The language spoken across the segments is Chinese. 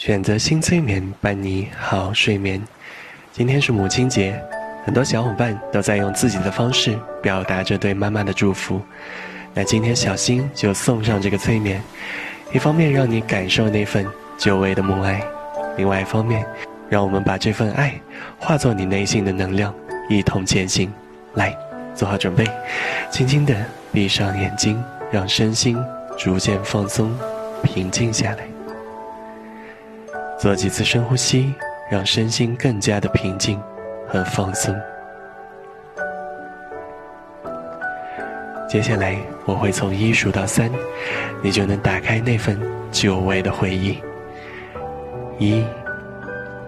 选择新催眠，伴你好睡眠。今天是母亲节，很多小伙伴都在用自己的方式表达着对妈妈的祝福。那今天小新就送上这个催眠，一方面让你感受那份久违的母爱，另外一方面，让我们把这份爱化作你内心的能量，一同前行。来，做好准备，轻轻地闭上眼睛，让身心逐渐放松、平静下来。做几次深呼吸，让身心更加的平静和放松。接下来我会从一数到三，你就能打开那份久违的回忆。一，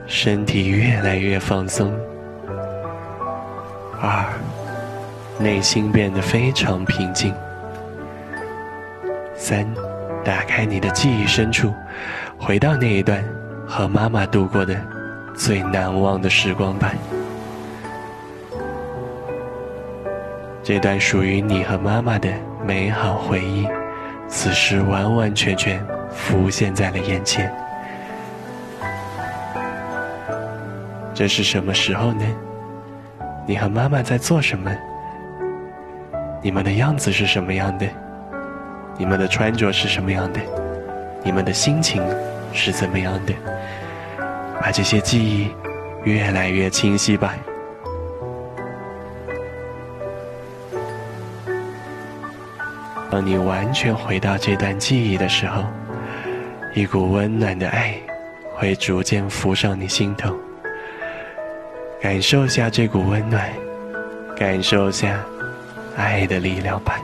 身体越来越放松。二，内心变得非常平静。三，打开你的记忆深处，回到那一段。和妈妈度过的最难忘的时光吧。这段属于你和妈妈的美好回忆，此时完完全全浮现在了眼前。这是什么时候呢？你和妈妈在做什么？你们的样子是什么样的？你们的穿着是什么样的？你们的心情？是怎么样的？把这些记忆越来越清晰吧。当你完全回到这段记忆的时候，一股温暖的爱会逐渐浮上你心头。感受下这股温暖，感受下爱的力量吧。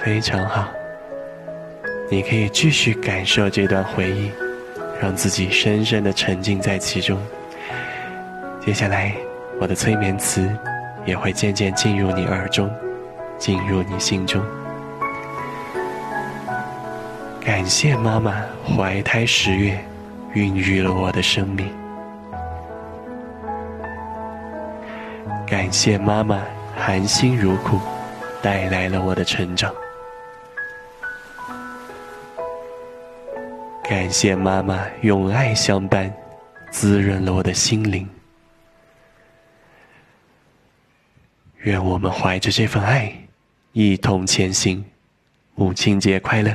非常好，你可以继续感受这段回忆，让自己深深的沉浸在其中。接下来，我的催眠词也会渐渐进入你耳中，进入你心中。感谢妈妈怀胎十月，孕育了我的生命。感谢妈妈含辛茹苦，带来了我的成长。感谢妈妈用爱相伴，滋润了我的心灵。愿我们怀着这份爱，一同前行。母亲节快乐！